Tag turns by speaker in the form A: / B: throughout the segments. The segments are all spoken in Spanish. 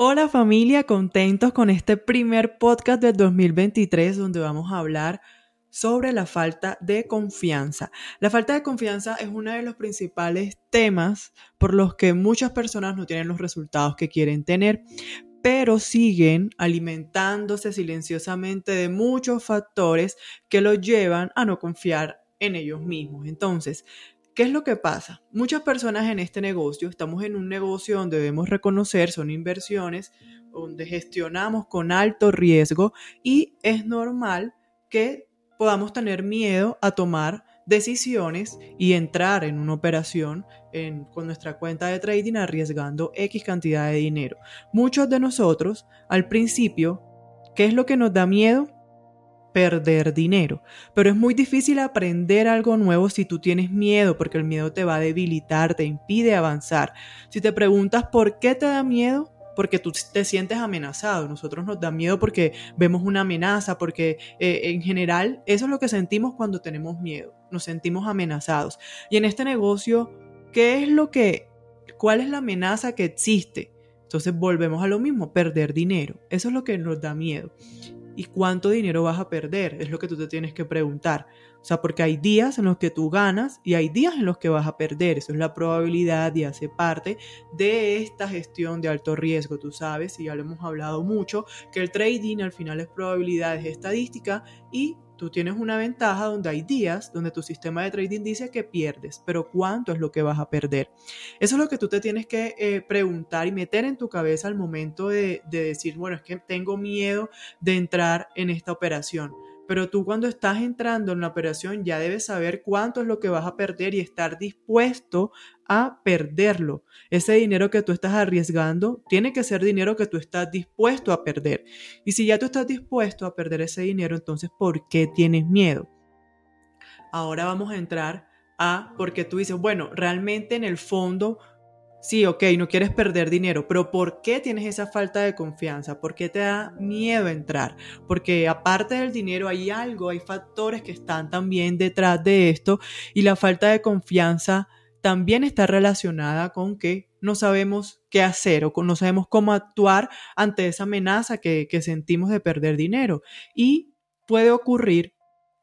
A: Hola familia, contentos con este primer podcast del 2023 donde vamos a hablar sobre la falta de confianza. La falta de confianza es uno de los principales temas por los que muchas personas no tienen los resultados que quieren tener, pero siguen alimentándose silenciosamente de muchos factores que los llevan a no confiar en ellos mismos. Entonces, ¿Qué es lo que pasa? Muchas personas en este negocio, estamos en un negocio donde debemos reconocer, son inversiones, donde gestionamos con alto riesgo y es normal que podamos tener miedo a tomar decisiones y entrar en una operación con nuestra cuenta de trading arriesgando X cantidad de dinero. Muchos de nosotros, al principio, ¿qué es lo que nos da miedo? Perder dinero. Pero es muy difícil aprender algo nuevo si tú tienes miedo, porque el miedo te va a debilitar, te impide avanzar. Si te preguntas por qué te da miedo, porque tú te sientes amenazado. Nosotros nos da miedo porque vemos una amenaza, porque eh, en general eso es lo que sentimos cuando tenemos miedo. Nos sentimos amenazados. Y en este negocio, ¿qué es lo que, cuál es la amenaza que existe? Entonces volvemos a lo mismo, perder dinero. Eso es lo que nos da miedo y cuánto dinero vas a perder, es lo que tú te tienes que preguntar. O sea, porque hay días en los que tú ganas y hay días en los que vas a perder. Eso es la probabilidad y hace parte de esta gestión de alto riesgo. Tú sabes, y ya lo hemos hablado mucho, que el trading al final es probabilidad, es estadística y Tú tienes una ventaja donde hay días donde tu sistema de trading dice que pierdes, pero ¿cuánto es lo que vas a perder? Eso es lo que tú te tienes que eh, preguntar y meter en tu cabeza al momento de, de decir, bueno, es que tengo miedo de entrar en esta operación pero tú cuando estás entrando en la operación ya debes saber cuánto es lo que vas a perder y estar dispuesto a perderlo. Ese dinero que tú estás arriesgando tiene que ser dinero que tú estás dispuesto a perder. Y si ya tú estás dispuesto a perder ese dinero, entonces ¿por qué tienes miedo? Ahora vamos a entrar a porque tú dices, bueno, realmente en el fondo Sí, ok, no quieres perder dinero, pero ¿por qué tienes esa falta de confianza? ¿Por qué te da miedo entrar? Porque aparte del dinero hay algo, hay factores que están también detrás de esto y la falta de confianza también está relacionada con que no sabemos qué hacer o no sabemos cómo actuar ante esa amenaza que, que sentimos de perder dinero. Y puede ocurrir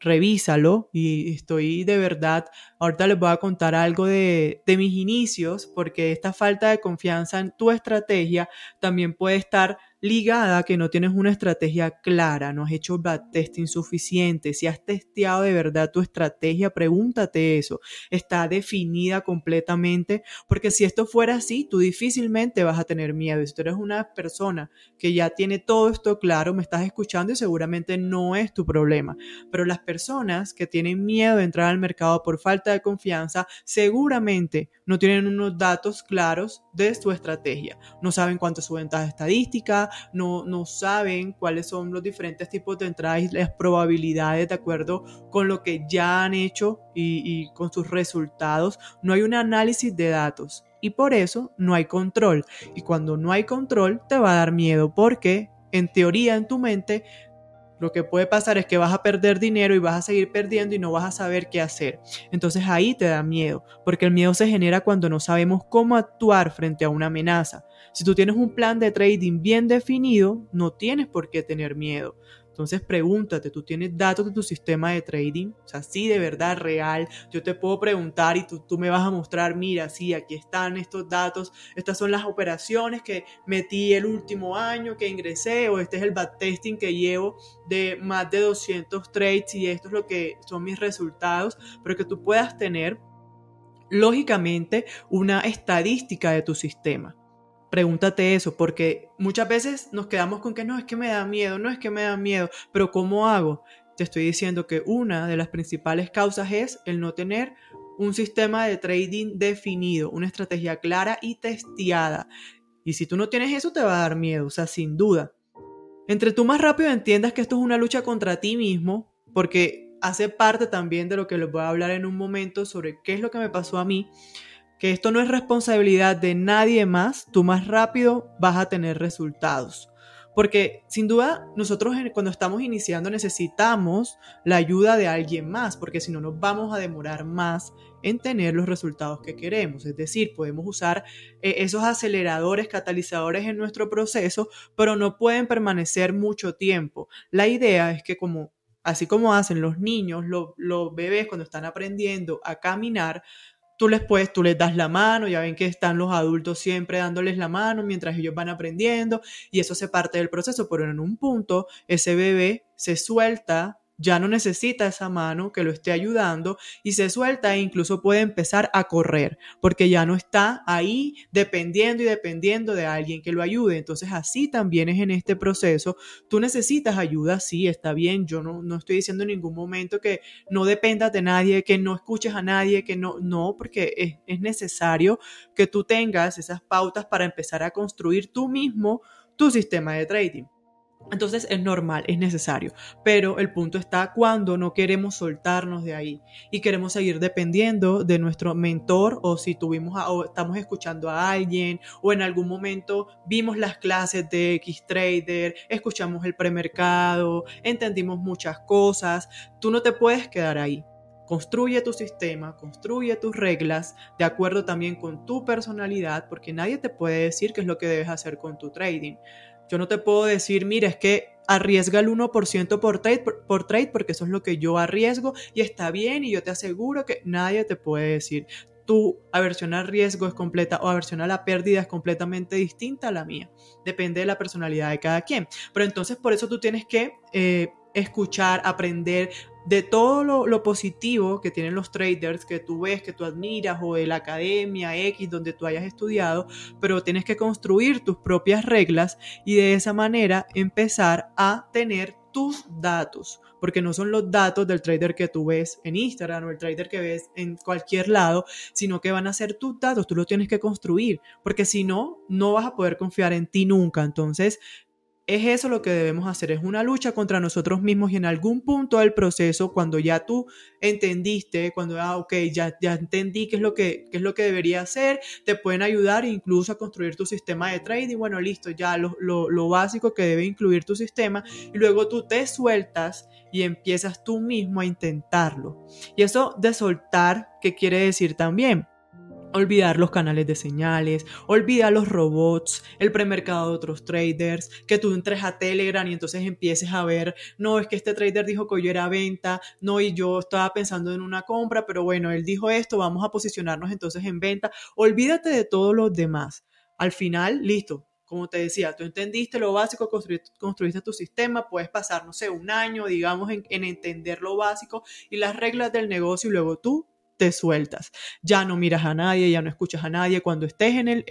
A: revísalo y estoy de verdad, ahorita les voy a contar algo de, de, mis inicios porque esta falta de confianza en tu estrategia también puede estar ligada a que no tienes una estrategia clara, no has hecho backtesting suficiente, si has testeado de verdad tu estrategia, pregúntate eso, está definida completamente, porque si esto fuera así, tú difícilmente vas a tener miedo. Si tú eres una persona que ya tiene todo esto claro, me estás escuchando y seguramente no es tu problema, pero las personas que tienen miedo de entrar al mercado por falta de confianza, seguramente no tienen unos datos claros de su estrategia, no saben cuánto es su ventaja estadística, no, no saben cuáles son los diferentes tipos de entradas y las probabilidades de acuerdo con lo que ya han hecho y, y con sus resultados. No hay un análisis de datos y por eso no hay control. Y cuando no hay control te va a dar miedo porque en teoría en tu mente lo que puede pasar es que vas a perder dinero y vas a seguir perdiendo y no vas a saber qué hacer. Entonces ahí te da miedo, porque el miedo se genera cuando no sabemos cómo actuar frente a una amenaza. Si tú tienes un plan de trading bien definido, no tienes por qué tener miedo. Entonces pregúntate, ¿tú tienes datos de tu sistema de trading? O sea, sí, de verdad, real. Yo te puedo preguntar y tú, tú me vas a mostrar, mira, sí, aquí están estos datos, estas son las operaciones que metí el último año que ingresé o este es el backtesting que llevo de más de 200 trades y esto es lo que son mis resultados, pero que tú puedas tener lógicamente una estadística de tu sistema. Pregúntate eso, porque muchas veces nos quedamos con que no es que me da miedo, no es que me da miedo, pero ¿cómo hago? Te estoy diciendo que una de las principales causas es el no tener un sistema de trading definido, una estrategia clara y testeada. Y si tú no tienes eso, te va a dar miedo, o sea, sin duda. Entre tú más rápido entiendas que esto es una lucha contra ti mismo, porque hace parte también de lo que les voy a hablar en un momento sobre qué es lo que me pasó a mí, que esto no es responsabilidad de nadie más, tú más rápido vas a tener resultados. porque sin duda nosotros cuando estamos iniciando necesitamos la ayuda de alguien más, porque si no nos vamos a demorar más en tener los resultados que queremos. Es decir, podemos usar eh, esos aceleradores, catalizadores en nuestro proceso, pero no pueden permanecer mucho tiempo. La idea es que como así como hacen los niños, los bebés cuando están aprendiendo a caminar, tú les puedes, tú les das la mano, ya ven que están los adultos siempre dándoles la mano mientras ellos van aprendiendo y eso se parte del proceso, pero en un punto ese bebé se suelta ya no necesita esa mano que lo esté ayudando y se suelta e incluso puede empezar a correr porque ya no está ahí dependiendo y dependiendo de alguien que lo ayude. Entonces así también es en este proceso. Tú necesitas ayuda, sí, está bien. Yo no, no estoy diciendo en ningún momento que no dependas de nadie, que no escuches a nadie, que no, no, porque es, es necesario que tú tengas esas pautas para empezar a construir tú mismo tu sistema de trading. Entonces es normal, es necesario, pero el punto está cuando no queremos soltarnos de ahí y queremos seguir dependiendo de nuestro mentor o si tuvimos o estamos escuchando a alguien o en algún momento vimos las clases de X Trader, escuchamos el premercado, entendimos muchas cosas, tú no te puedes quedar ahí. Construye tu sistema, construye tus reglas de acuerdo también con tu personalidad, porque nadie te puede decir qué es lo que debes hacer con tu trading. Yo no te puedo decir, mira, es que arriesga el 1% por trade, por, trade porque eso es lo que yo arriesgo y está bien y yo te aseguro que nadie te puede decir. Tu aversión al riesgo es completa o aversión a la pérdida es completamente distinta a la mía. Depende de la personalidad de cada quien. Pero entonces por eso tú tienes que eh, escuchar, aprender, de todo lo, positivo que tienen los traders que tú ves, que tú admiras, o de la academia X donde tú hayas estudiado, pero tienes que construir tus propias reglas y de esa manera empezar a tener tus datos, porque no son los datos del trader que tú ves en Instagram o el trader que ves en cualquier lado, sino que van a ser tus datos, tú los tienes que construir, porque si no, no vas a poder confiar en ti nunca. Entonces, es eso lo que debemos hacer, es una lucha contra nosotros mismos y en algún punto del proceso, cuando ya tú entendiste, cuando, ah, ok, ya, ya entendí qué es, lo que, qué es lo que debería hacer, te pueden ayudar incluso a construir tu sistema de trading, bueno, listo, ya lo, lo, lo básico que debe incluir tu sistema y luego tú te sueltas y empiezas tú mismo a intentarlo. Y eso de soltar, ¿qué quiere decir también? Olvidar los canales de señales, olvidar los robots, el premercado de otros traders, que tú entres a Telegram y entonces empieces a ver, no, es que este trader dijo que hoy era venta, no, y yo estaba pensando en una compra, pero bueno, él dijo esto, vamos a posicionarnos entonces en venta. Olvídate de todos los demás. Al final, listo. Como te decía, tú entendiste lo básico, construiste, tu sistema, puedes pasar, no sé, un año, digamos, en entender lo básico y las reglas del negocio y luego tú te sueltas. Ya no miras a nadie, ya no escuchas a nadie. Cuando estés en el,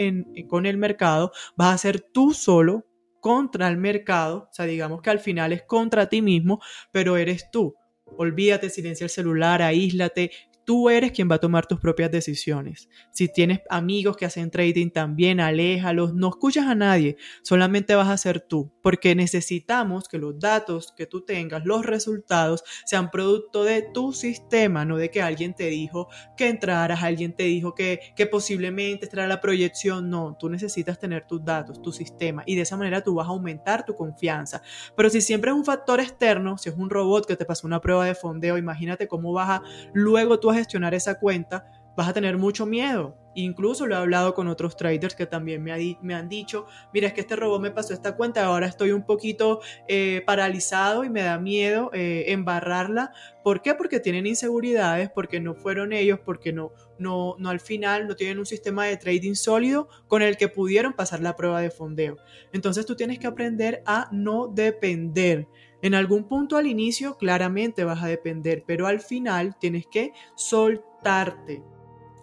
A: con el mercado, vas a ser tú solo contra el mercado. O sea, digamos que al final es contra ti mismo, pero eres tú. Olvídate, silencia el celular, aíslate, tú eres quien va a tomar tus propias decisiones. Si tienes amigos que hacen trading también, aléjalos, no escuchas a nadie, solamente vas a ser tú, porque necesitamos que los datos que tú tengas, los resultados, sean producto de tu sistema, no de que alguien te dijo que entraras, alguien te dijo que, que posiblemente estará la proyección, no, tú necesitas tener tus datos, tu sistema, y de esa manera tú vas a aumentar tu confianza. Pero si siempre es un factor externo, si es un robot que te pasó una prueba de fondeo, imagínate cómo vas a luego tú gestionar esa cuenta, vas a tener mucho miedo. Incluso lo he hablado con otros traders que también me, han dicho, mira, es que este robot me pasó esta cuenta, ahora estoy un poquito eh, paralizado y me da miedo eh, embarrarla. ¿Por qué? Porque tienen inseguridades, porque no fueron ellos, porque no, no, no al final no tienen un sistema de trading sólido con el que pudieron pasar la prueba de fondeo. Entonces tú tienes que aprender a no depender en algún punto al inicio claramente vas a depender, pero al final tienes que soltarte.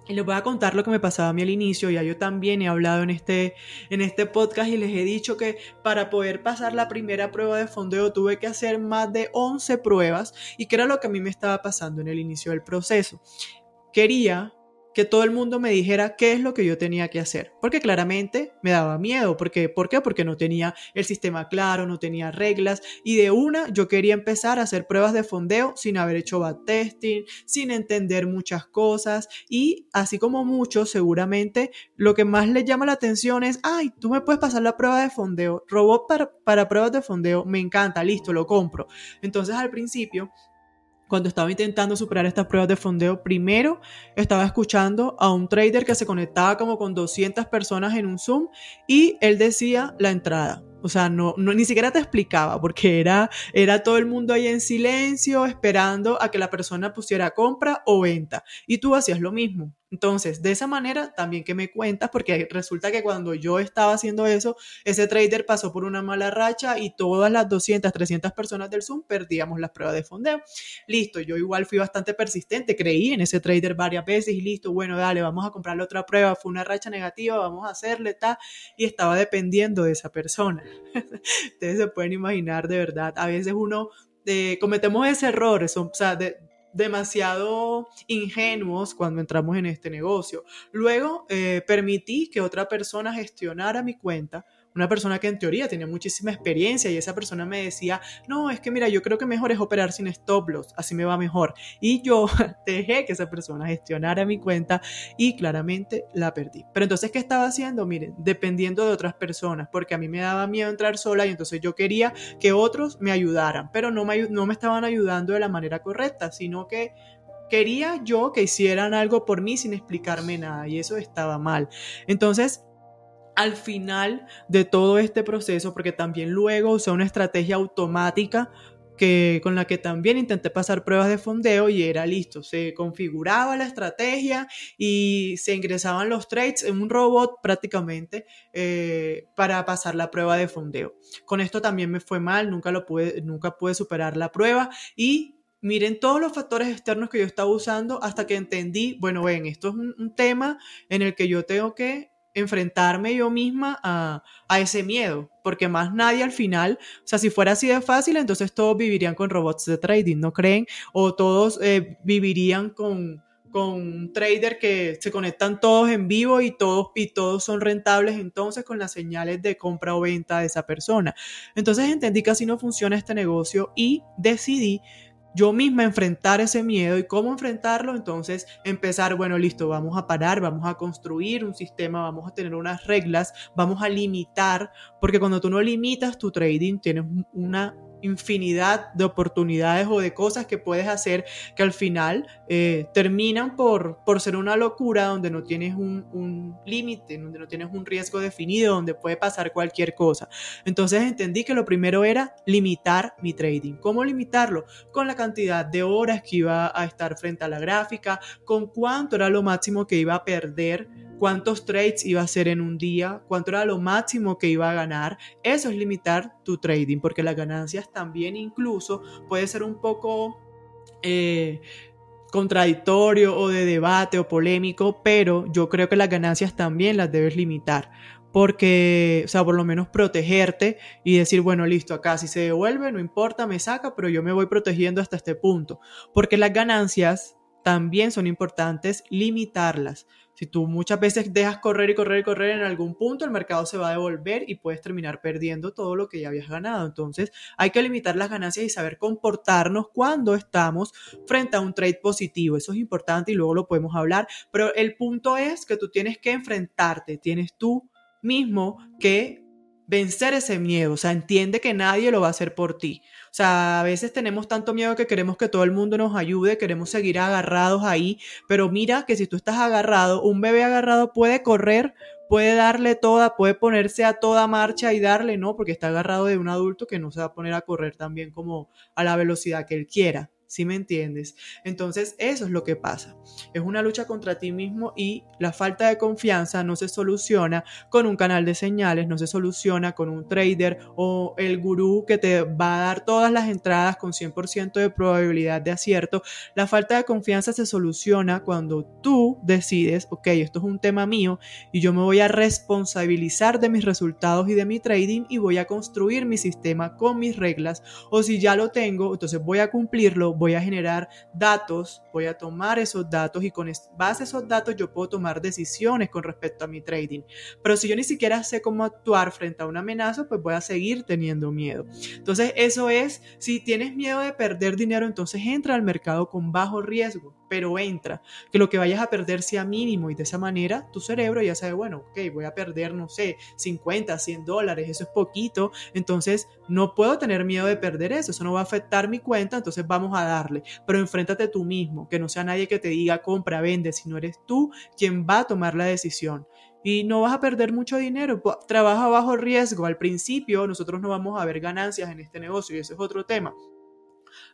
A: Y les voy a contar lo que me pasaba a mí al inicio, ya yo también he hablado en este, en este podcast y les he dicho que para poder pasar la primera prueba de fondeo tuve que hacer más de 11 pruebas y que era lo que a mí me estaba pasando en el inicio del proceso. Quería que todo el mundo me dijera qué es lo que yo tenía que hacer, porque claramente me daba miedo, porque ¿por qué? Porque no tenía el sistema claro, no tenía reglas y de una yo quería empezar a hacer pruebas de fondeo sin haber hecho backtesting, sin entender muchas cosas y así como muchos seguramente lo que más les llama la atención es, ay, tú me puedes pasar la prueba de fondeo, robot para, para pruebas de fondeo, me encanta, listo, lo compro. Entonces al principio cuando estaba intentando superar estas pruebas de fondeo, primero estaba escuchando a un trader que se conectaba como con 200 personas en un Zoom y él decía la entrada. O sea, no, ni siquiera te explicaba porque era, era todo el mundo ahí en silencio esperando a que la persona pusiera compra o venta. Y tú hacías lo mismo. Entonces, de esa manera también que me cuentas, porque resulta que cuando yo estaba haciendo eso, ese trader pasó por una mala racha y todas las 200, 300 personas del Zoom perdíamos las pruebas de fondeo. Listo, yo igual fui bastante persistente, creí en ese trader varias veces y listo, bueno, dale, vamos a comprarle otra prueba, fue una racha negativa, vamos a hacerle tal, y estaba dependiendo de esa persona. Ustedes se pueden imaginar de verdad, a veces uno eh, cometemos ese error, o sea, de, demasiado ingenuos cuando entramos en este negocio. Luego eh, permití que otra persona gestionara mi cuenta una persona que en teoría tenía muchísima experiencia y esa persona me decía, no, es que mira, yo creo que mejor es operar sin stop loss, así me va mejor. Y yo dejé que esa persona gestionara mi cuenta y claramente la perdí. Pero entonces, ¿qué estaba haciendo? Miren, dependiendo de otras personas, porque a mí me daba miedo entrar sola y entonces yo quería que otros me ayudaran, pero no me, no me estaban ayudando de la manera correcta, sino que quería yo que hicieran algo por mí sin explicarme nada y eso estaba mal. Entonces, al final de todo este proceso, porque también luego usé una estrategia automática que, con la que también intenté pasar pruebas de fondeo y era listo. Se configuraba la estrategia y se ingresaban los trades en un robot prácticamente eh, para pasar la prueba de fondeo. Con esto también me fue mal, nunca, lo pude, nunca pude superar la prueba y miren todos los factores externos que yo estaba usando hasta que entendí, bueno, ven, esto es un tema en el que yo tengo que enfrentarme yo misma a, ese miedo, porque más nadie al final, o sea, si fuera así de fácil, entonces todos vivirían con robots de trading, ¿no creen? O todos eh, vivirían con, con un trader que se conectan todos en vivo y todos, y todos son rentables entonces con las señales de compra o venta de esa persona. Entonces entendí que así no funciona este negocio y decidí yo misma enfrentar ese miedo y cómo enfrentarlo, entonces empezar, bueno, listo, vamos a parar, vamos a construir un sistema, vamos a tener unas reglas, vamos a limitar, porque cuando tú no limitas tu trading, tienes una infinidad de oportunidades o de cosas que puedes hacer que al final eh, terminan por, por ser una locura donde no tienes un, un límite, donde no tienes un riesgo definido, donde puede pasar cualquier cosa. Entonces entendí que lo primero era limitar mi trading. ¿Cómo limitarlo? Con la cantidad de horas que iba a estar frente a la gráfica, con cuánto era lo máximo que iba a perder cuántos trades iba a hacer en un día, cuánto era lo máximo que iba a ganar. Eso es limitar tu trading, porque las ganancias también incluso puede ser un poco... Eh, contradictorio o de debate o polémico, pero yo creo que las ganancias también las debes limitar, porque, o sea, por lo menos protegerte y decir, bueno, listo, acá si se devuelve, no importa, me saca, pero yo me voy protegiendo hasta este punto, porque las ganancias también son importantes limitarlas. Si tú muchas veces dejas correr y correr y correr en algún punto, el mercado se va a devolver y puedes terminar perdiendo todo lo que ya habías ganado. Entonces hay que limitar las ganancias y saber comportarnos cuando estamos frente a un trade positivo. Eso es importante y luego lo podemos hablar. Pero el punto es que tú tienes que enfrentarte, tienes tú mismo que vencer ese miedo. O sea, entiende que nadie lo va a hacer por ti. O sea, a veces tenemos tanto miedo que queremos que todo el mundo nos ayude, queremos seguir agarrados ahí, pero mira que si tú estás agarrado, un bebé agarrado puede correr, puede darle toda, puede ponerse a toda marcha y darle, no, porque está agarrado de un adulto que no se va a poner a correr también como a la velocidad que él quiera. ¿Sí me entiendes? Entonces eso es lo que pasa. Es una lucha contra ti mismo y la falta de confianza no se soluciona con un canal de señales, no se soluciona con un trader o el gurú que te va a dar todas las entradas con 100% de probabilidad de acierto. La falta de confianza se soluciona cuando tú decides, ok, esto es un tema mío y yo me voy a responsabilizar de mis resultados y de mi trading y voy a construir mi sistema con mis reglas o si ya lo tengo, entonces voy a cumplirlo, voy a generar datos, voy a tomar esos datos y con base a esos datos yo puedo tomar decisiones con respecto a mi trading. Pero si yo ni siquiera sé cómo actuar frente a una amenaza, pues voy a seguir teniendo miedo. Entonces, eso es, si tienes miedo de perder dinero, entonces entra al mercado con bajo riesgo pero entra, que lo que vayas a perder sea mínimo y de esa manera tu cerebro ya sabe, bueno, ok, voy a perder, no sé, 50, 100 dólares, eso es poquito, entonces no puedo tener miedo de perder eso, eso no va a afectar mi cuenta, entonces vamos a darle, pero enfréntate tú mismo, que no sea nadie que te diga compra, vende, sino eres tú quien va a tomar la decisión y no vas a perder mucho dinero. Trabaja bajo riesgo. Al principio nosotros no vamos a ver ganancias en este negocio y ese es otro tema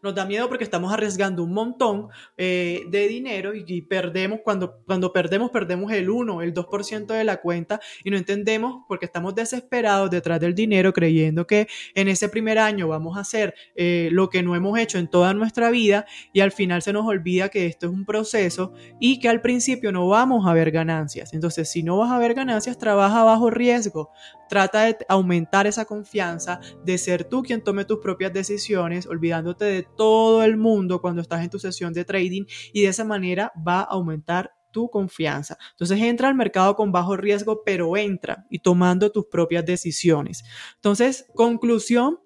A: nos da miedo porque estamos arriesgando un montón eh, de dinero y, perdemos, cuando, cuando perdemos, perdemos el 1, el 2% de la cuenta y no entendemos porque estamos desesperados detrás del dinero creyendo que en ese primer año vamos a hacer eh, lo que no hemos hecho en toda nuestra vida y al final se nos olvida que esto es un proceso y que al principio no vamos a ver ganancias. Entonces, si no vas a ver ganancias, trabaja bajo riesgo. Trata de aumentar esa confianza, de ser tú quien tome tus propias decisiones, olvidándote de todo el mundo cuando estás en tu sesión de trading y de esa manera va a aumentar tu confianza. Entonces entra al mercado con bajo riesgo, pero entra y tomando tus propias decisiones. Entonces, conclusión,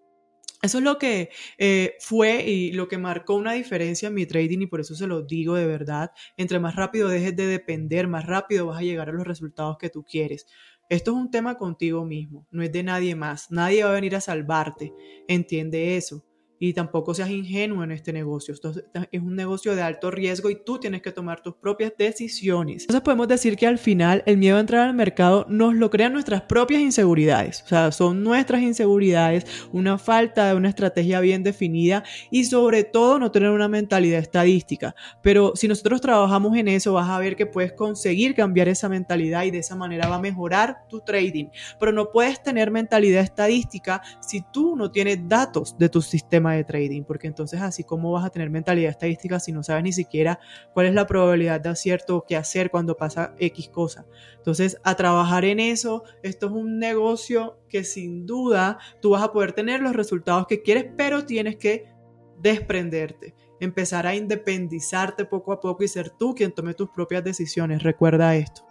A: eso es lo que eh, fue y lo que marcó una diferencia en mi trading y por eso se lo digo de verdad. Entre más rápido dejes de depender, más rápido vas a llegar a los resultados que tú quieres. Esto es un tema contigo mismo, no es de nadie más. Nadie va a venir a salvarte. Entiende eso y tampoco seas ingenuo en este negocio. Esto es un negocio de alto riesgo y tú tienes que tomar tus propias decisiones. Entonces podemos decir que al final el miedo a entrar al mercado nos lo crean nuestras propias inseguridades. O sea, son nuestras inseguridades, una falta de una estrategia bien definida y sobre todo no tener una mentalidad estadística. Pero si nosotros trabajamos en eso, vas a ver que puedes conseguir cambiar esa mentalidad y de esa manera va a mejorar tu trading. Pero no puedes tener mentalidad estadística si tú no tienes datos de tu de trading, porque entonces así como vas a tener mentalidad estadística si no sabes ni siquiera cuál es la probabilidad de acierto o qué hacer cuando pasa X cosa. Entonces, a trabajar en eso, esto es un negocio que sin duda tú vas a poder tener los resultados que quieres, pero tienes que desprenderte, empezar a independizarte poco a poco y ser tú quien tome tus propias decisiones. Recuerda esto.